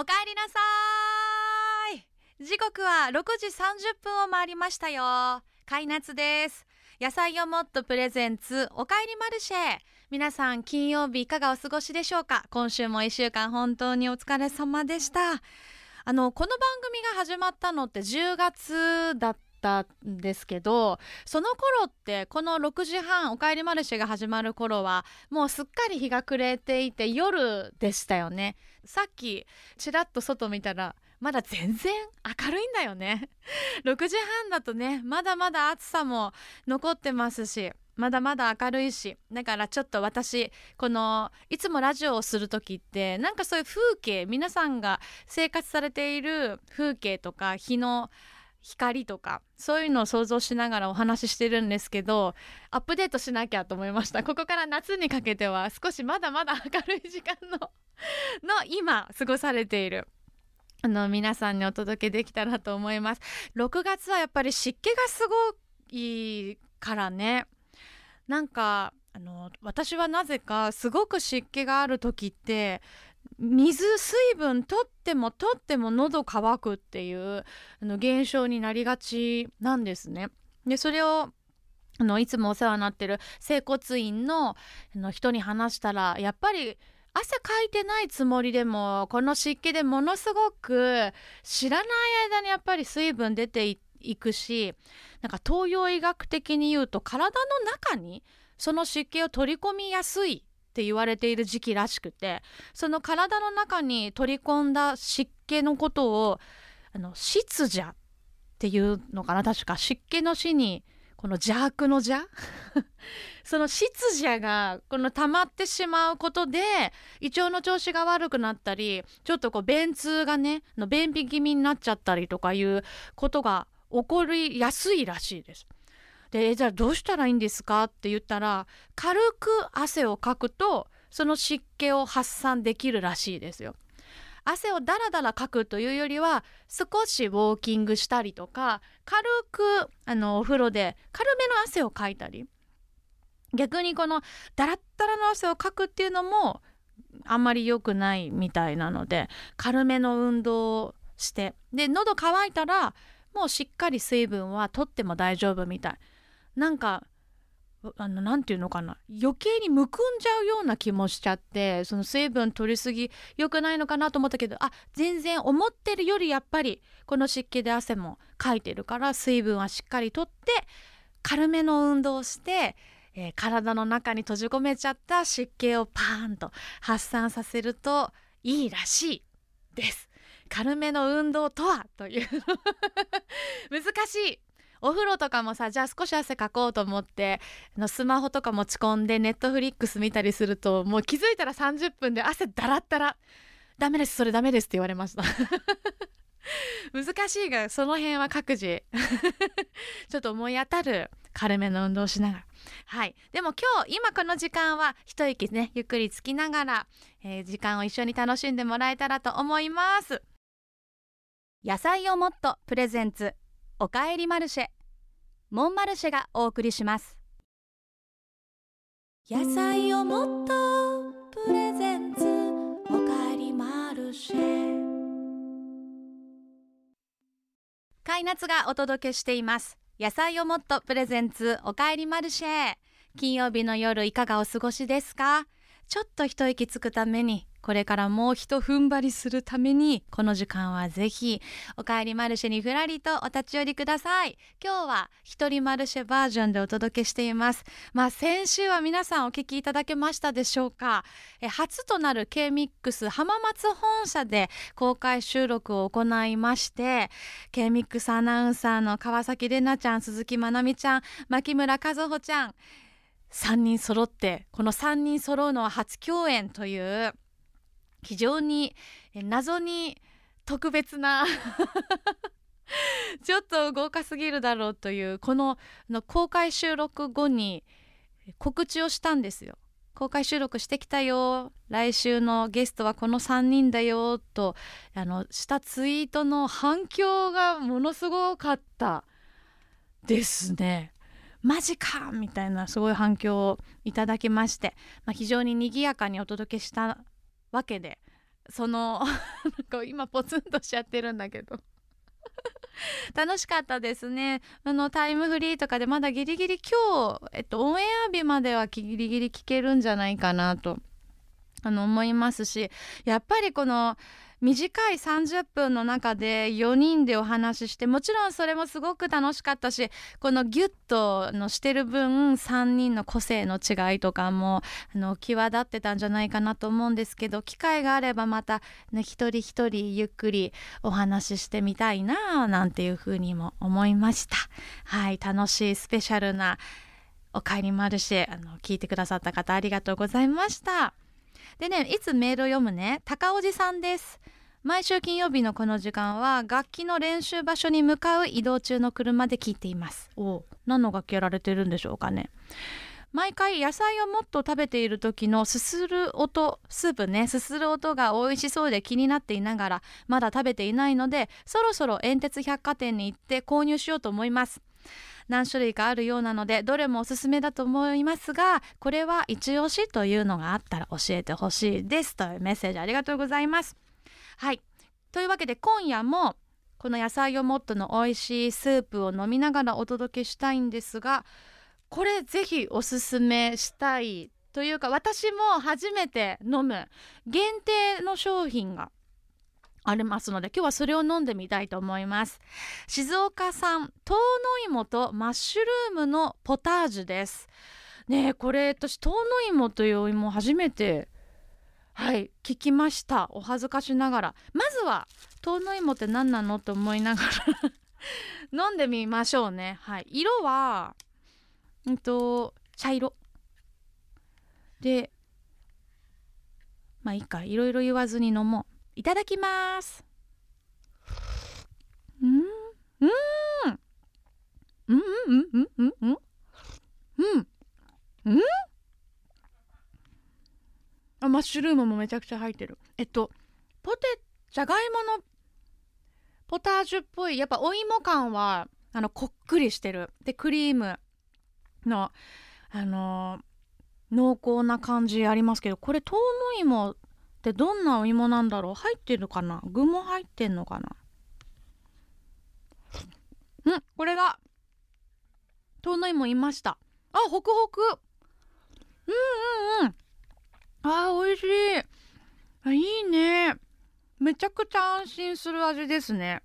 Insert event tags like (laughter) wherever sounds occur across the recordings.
おかえりなさい。時刻は6時30分を回りましたよ。開夏です。野菜をもっとプレゼンツ。おかえりマルシェ。皆さん金曜日いかがお過ごしでしょうか？今週も1週間本当にお疲れ様でした。あのこの番組が始まったのって10月だったたんですけどその頃ってこの6時半「おかえりマルシェ」が始まる頃はもうすっかり日が暮れていて夜でしたよね。さっきちらっと外見たらまだ全然明るいんだよね。(laughs) 6時半だとねまだまだ暑さも残ってますしまだまだ明るいしだからちょっと私このいつもラジオをする時ってなんかそういう風景皆さんが生活されている風景とか日の光とかそういうのを想像しながらお話ししてるんですけどアップデートしなきゃと思いました。ここから夏にかけては少しまだまだ (laughs) 明るい時間のの今過ごされているあの皆さんにお届けできたらと思います。6月はやっぱり湿気がすごいからね。なんかあの私はなぜかすごく湿気がある時って水水分取っても取っても喉乾くっていうあの現象になりがちなんですね。でそれをあのいつもお世話になってる整骨院のあの人に話したらやっぱり汗かいてないつもりでもこの湿気でものすごく知らない間にやっぱり水分出ていくしなんか東洋医学的に言うと体の中にその湿気を取り込みやすいって言われている時期らしくてその体の中に取り込んだ湿気のことをあの湿邪っていうのかな確か湿気の死にこの邪悪の邪？(laughs) その湿邪がこの溜まってしまうことで胃腸の調子が悪くなったりちょっとこう便通がねの便秘気味になっちゃったりとかいうことが起こりやすいらしいです。でじゃあどうしたらいいんですか？って言ったら軽く汗をかくとその湿気を発散できるらしいですよ。汗をダラダラかくというよりは少しウォーキングしたりとか軽くあのお風呂で軽めの汗をかいたり逆にこのダラッダラの汗をかくっていうのもあんまり良くないみたいなので軽めの運動をしてで喉乾いたらもうしっかり水分は取っても大丈夫みたいなんかあのなていうのかな。余計にむくんじゃうような気もしちゃってその水分取りすぎ良くないのかなと思ったけどあ全然思ってるよりやっぱりこの湿気で汗もかいてるから水分はしっかりとって軽めの運動をして、えー、体の中に閉じ込めちゃった湿気をパーンと発散させるといいらしいです。軽めの運動とはという。(laughs) 難しい。お風呂とかもさじゃあ少し汗かこうと思ってのスマホとか持ち込んでネットフリックス見たりするともう気づいたら30分で汗だらったら。ダメですそれダメですって言われました。(laughs) 難しいがその辺は各自。(laughs) ちょっと思い当たる。軽めの運動しながら。はい。でも今日今この時間は一息ねゆっくりつきながら、えー、時間を一緒に楽しんでもらえたらと思います。野菜をもっとプレゼンツ。おかえりマルシェ。モンマルシェがお送りします。野菜をもっとプレゼンツ。おかえりマルシェ。カイナツがお届けしています。野菜をもっとプレゼンツ。おかえりマルシェ。金曜日の夜いかがお過ごしですか？ちょっと一息つくためにこれからもう一踏ん張りするためにこの時間はぜひおかえりマルシェにふらりとお立ち寄りください。今日は一人マルシェバージョンでお届けしています。まあ先週は皆さんお聞きいただけましたでしょうか。え初となる K-MIX 浜松本社で公開収録を行いまして K-MIX アナウンサーの川崎玲奈ちゃん鈴木まなみちゃん牧村和穂ちゃん3人揃ってこの3人揃うのは初共演という非常に謎に特別な (laughs) ちょっと豪華すぎるだろうというこの公開収録後に告知をしたんですよ。公開収録してきたよ来週のゲストはこの3人だよとあのしたツイートの反響がものすごかったですね。マジかみたいなすごい反響をいただきまして、まあ、非常に賑やかにお届けしたわけでその (laughs) なんか今ポツンとしちゃってるんだけど。(laughs) 楽しかったですね。あのタイムフリーとかでまだギリギリ今日、えっと、オンエア日まではギリギリ聞けるんじゃないかなとあの思いますしやっぱりこの短い30分の中で4人でお話ししてもちろんそれもすごく楽しかったしこのギュッとのしてる分3人の個性の違いとかもあの際立ってたんじゃないかなと思うんですけど機会があればまた、ね、一人一人ゆっくりお話ししてみたいななんていうふうにも思いました。はい楽しいスペシャルなおかえりマルシェあの聞いてくださった方ありがとうございました。でねいつメールを読むね高おじさんです。毎週金曜日のこの時間は楽器の練習場所に向かう移動中の車で聞いています。お何の楽器やられてるんでしょうかね。毎回野菜をもっと食べている時のすする音スープね。すする音が美味しそうで気になっていながらまだ食べていないのでそろそろ煙鉄百貨店に行って購入しようと思います。何種類かあるようなのでどれもおすすめだと思いますがこれは一押しというのがあったら教えてほしいですというメッセージありがとうございます。はい。というわけで今夜もこの野菜をもっとの美味しいスープを飲みながらお届けしたいんですがこれぜひおすすめしたいというか私も初めて飲む限定の商品がありますので今日はそれを飲んでみたいと思います。静岡産トウノ芋とマッシュルームのポタージュです。ねこれ私トウノ芋というお芋初めてはい聞きました。お恥ずかしながら。まずはトウノ芋って何なのと思いながら (laughs) 飲んでみましょうね。はい。色はうんと茶色。でまあいいか。いろいろ言わずに飲もう。いただきます。うん。うん。うん。うん。うん。うん。うん。うん。あマッシュルームもめちゃくちゃ入ってるえっとポテじゃがいものポタージュっぽいやっぱお芋感はあのこっくりしてるでクリームのあのー、濃厚な感じありますけどこれ豆の芋ってどんなお芋なんだろう？入ってるかな？具も入ってんのかな？んこれが。遠の芋いました。あホクホク。うんうんうん。あー美味しい。あいいね。めちゃくちゃ安心する味ですね。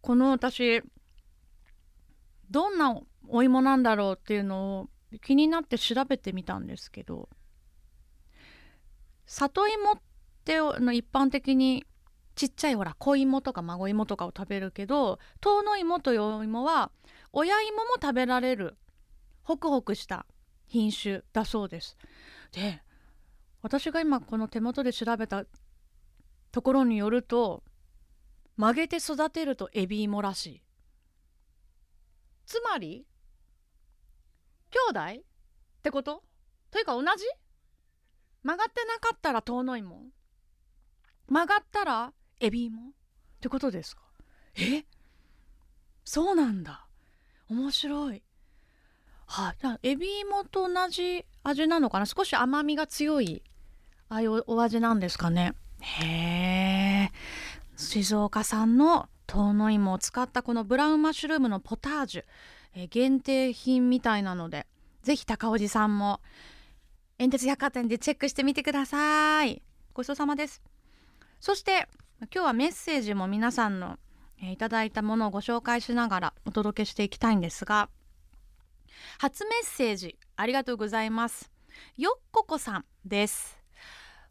この私どんなお芋なんだろうっていうのを気になって調べてみたんですけど。里芋っての一般的にちっちゃいほら子芋とか孫芋とかを食べるけど遠の芋という芋は親芋も食べられるホクホクした品種だそうです。で私が今この手元で調べたところによると曲げて育てるとエビ芋らしい。つまり兄弟？ってこと？というか同じ？曲がってなかったら遠の芋曲がったらエビ芋ってことですか？え？そうなんだ。面白い。はい、あ、エビ芋と同じ味なのかな？少し甘みが強いああいうお味なんですかね。へえ静岡産の遠野芋を使ったこのブラウンマッシュルームのポタージュ、え限定品みたいなのでぜひ高おじさんも煙鉄百貨店でチェックしてみてください。ごちそうさまです。そして今日はメッセージも皆さんの、えー、いただいたものをご紹介しながらお届けしていきたいんですが初メッセージありがとうございます。よっここさんです。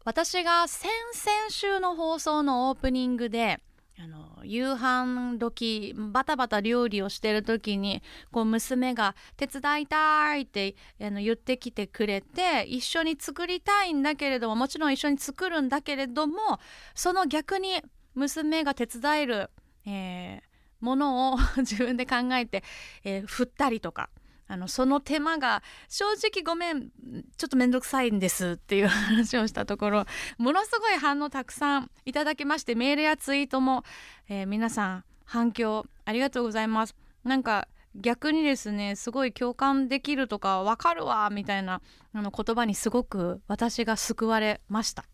私が先々週の放送のオープニングであの夕飯時バタバタ料理をしてる時にこう娘が「手伝いたい」ってあの言ってきてくれて一緒に作りたいんだけれどももちろん一緒に作るんだけれどもその逆に娘が手伝える、えー、ものを (laughs) 自分で考えて、えー、振ったりとかあのその手間が正直ごめんちょっと面倒くさいんですっていう話をしたところ (laughs) ものすごい反応たくさんいただきましてメールやツイートも、えー、皆さん反響ありがとうございます。なんか逆にですねすごい共感できるとか分かるわみたいなあの言葉にすごく私が救われました。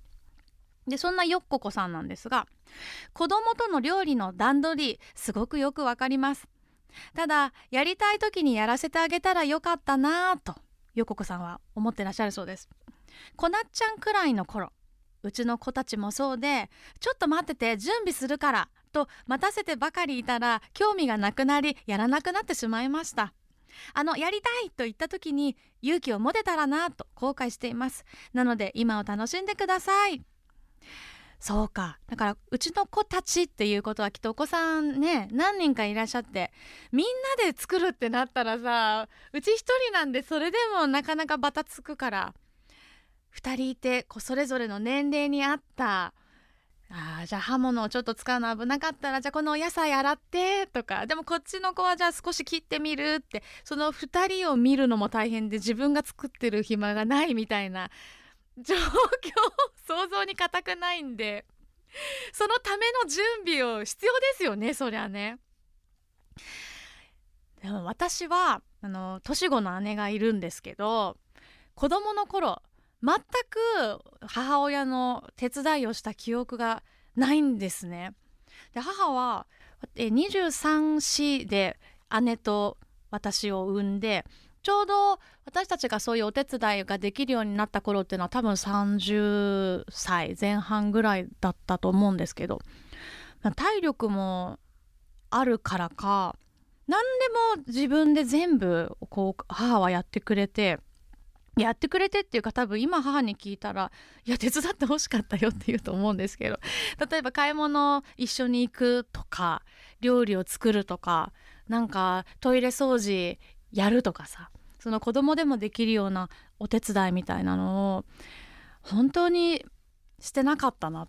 でそんなよっここさんなんですが子供との料理の段取りすごくよくわかります。ただやりたい時にやらせてあげたらよかったなぁとよっここさんは思ってらっしゃるそうです。こなっちゃんくらいの頃うちの子たちもそうでちょっと待ってて準備するからと待たせてばかりいたら興味がなくなりやらなくなってしまいました。あのやりたいと言った時に勇気を持てたらなと後悔しています。なので今を楽しんでください。そうか。だからうちの子たちっていうことはきっとお子さんね何人かいらっしゃってみんなで作るってなったらさうち一人なんでそれでもなかなかバタつくから2人いてこうそれぞれの年齢に合ったあじゃあ刃物をちょっと使うの危なかったらじゃあこのお野菜洗ってとかでもこっちの子はじゃあ少し切ってみるってその2人を見るのも大変で自分が作ってる暇がないみたいな状況想像に難くないんでそのための準備を必要ですよねそりゃね。でも私はあの年子の姉がいるんですけど子供の頃全く母親の手伝いをした記憶がないんですね。で母は23歳で姉と私を産んでちょうど私たちがそういうお手伝いができるようになった頃っていうのは多分30歳前半ぐらいだったと思うんですけど体力もあるからか何でも自分で全部こう母はやってくれてやってくれてっていうか多分今母に聞いたらいや手伝ってほしかったよって言うと思うんですけど例えば買い物一緒に行くとか料理を作るとかなんかトイレ掃除やるとかさその子供でもできるようなお手伝いみたいなのを本当にしてなかったな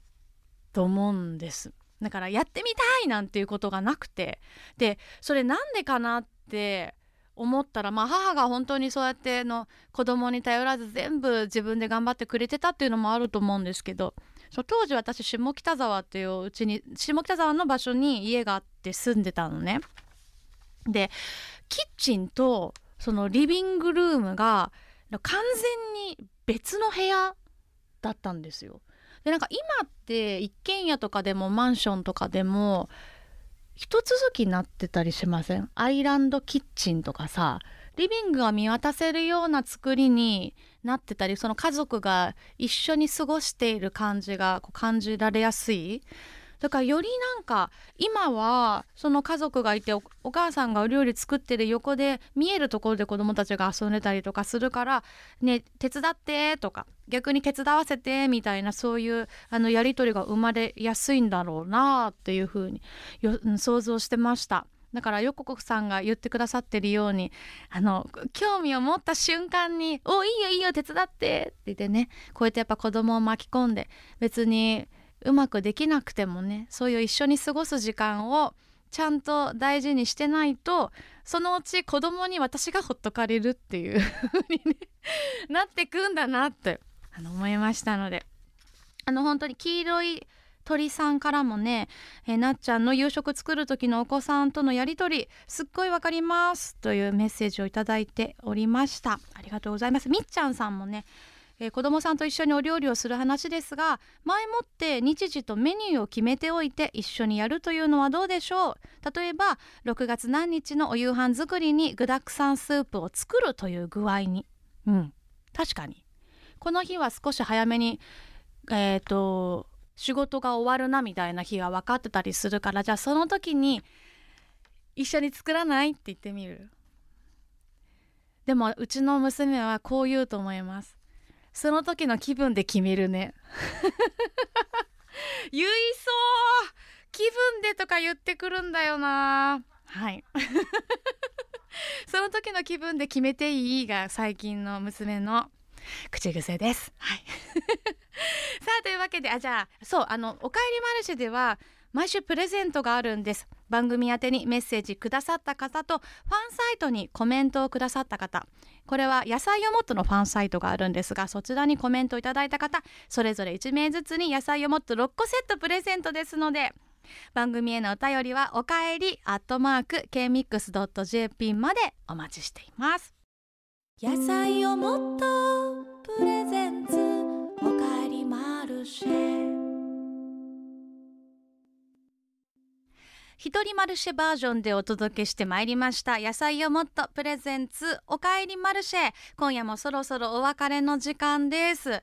と思うんですだからやってみたいなんていうことがなくてでそれなんでかなって思ったら、まあ、母が本当にそうやっての子供に頼らず全部自分で頑張ってくれてたっていうのもあると思うんですけど当時私下北沢っていううちに下北沢の場所に家があって住んでたのね。でキッチンとそのリビングルームが完全に別の部屋だったんですよ。でなんか今って一軒家とかでもマンションとかでも一続きになってたりしません？アイランドキッチンとかさリビングが見渡せるような作りになってたりその家族が一緒に過ごしている感じがこう感じられやすいだからよりなんか今はその家族がいてお母さんがお料理作ってる横で見えるところで子どもたちが遊んでたりとかするから「ね手伝って」とか逆に手伝わせてみたいなそういうあのやり取りが生まれやすいんだろうなっていうふうに想像してました。だから横国さんが言ってくださってるようにあの興味を持った瞬間に「おいいよいいよ手伝って」って言ってねこうやってやっぱ子供を巻き込んで別にうまくできなくてもねそういう一緒に過ごす時間をちゃんと大事にしてないとそのうち子供に私がほっとかれるっていう風に、ね、なってくんだなってあの思いましたので。あの本当に黄色い鳥さんからもね、えなっちゃんの夕食作る時のお子さんとのやり取りすっごいわかりますというメッセージをいただいておりました。ありがとうございます。みっちゃんさんもねえー、子どもさんと一緒にお料理をする話ですが前もって日時とメニューを決めておいて一緒にやるというのはどうでしょう？例えば6月何日のお夕飯作りに具だくさんスープを作るという具合に。うん確かに。この日は少し早めにえっ、ー、と仕事が終わるなみたいな日が分かってたりするからじゃあその時に一緒に作らない？って言ってみる。でもうちの娘はこう言うと思います。その時の気分で決めるね。(laughs) 言いそう。気分でとか言ってくるんだよな。はい。(laughs) その時の気分で決めていいが最近の娘の口癖です。はい。(laughs) さあというわけであじゃあそうあの「おかえりマルシェ」では毎週プレゼントがあるんです。番組宛にメッセージくださった方とファンサイトにコメントをくださった方。これは野菜をもっとのファンサイトがあるんですがそちらにコメントいただいた方それぞれ1名ずつに野菜をもっと6個セットプレゼントですので番組へのお便りはおかえりアットマーク kmix.jp までお待ちしています。野菜をもっとプレゼンツ。一人マルシェバージョンでお届けしてまいりました。野菜をもっとプレゼンツおかえりマルシェ。今夜もそろそろお別れの時間です。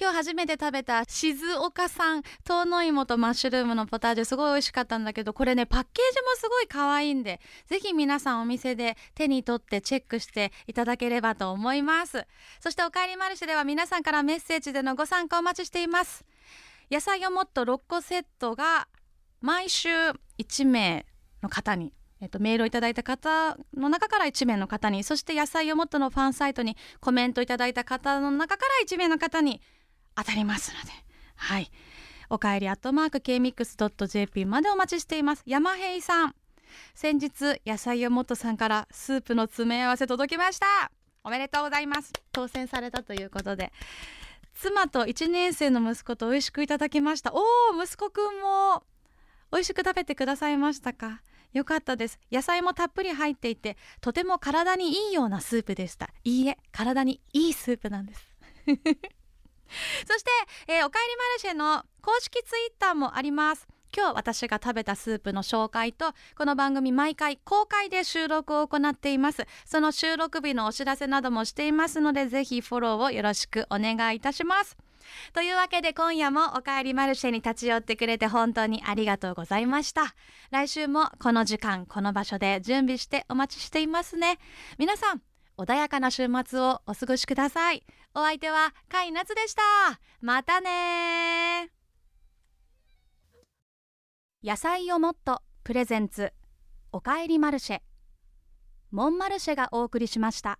今日初めて食べた静岡産遠野芋とマッシュルームのポタージュすごい美味しかったんだけどこれねパッケージもすごい可愛いんでぜひ皆さんお店で手に取ってチェックしていただければと思います。そしておかえりマルシェでは皆さんからメッセージでのご参加お待ちしています。野菜をもっと6個セットが毎週1名の方にえっと、メールをいただいた方の中から1名の方にそして野菜をもっとのファンサイトにコメントいただいた方の中から1名の方に当たりますのではい。おかえりアットマーク kmix.jp までお待ちしています。山平さん。先日野菜をもっとさんからスープの詰め合わせ届きました。おめでとうございます。当選されたということで。妻と1年生の息子と美味しくいただきました。おお息子くんも。美味しく食べてくださいましたか？よかったです。野菜もたっぷり入っていてとても体にいいようなスープでした。いいえ体にいいスープなんです。(laughs) そして、えー、おかえりマルシェの公式ツイッターもあります。今日私が食べたスープの紹介とこの番組毎回公開で収録を行っています。その収録日のお知らせなどもしていますのでぜひフォローをよろしくお願いいたします。というわけで今夜もおかえりマルシェに立ち寄ってくれて本当にありがとうございました。来週もこの時間この場所で準備してお待ちしていますね。皆さん穏やかな週末をお過ごしください。お相手は甲斐夏でした。またね野菜をもっとプレゼンツおかえりマルシェ。モンマルシェがお送りしました。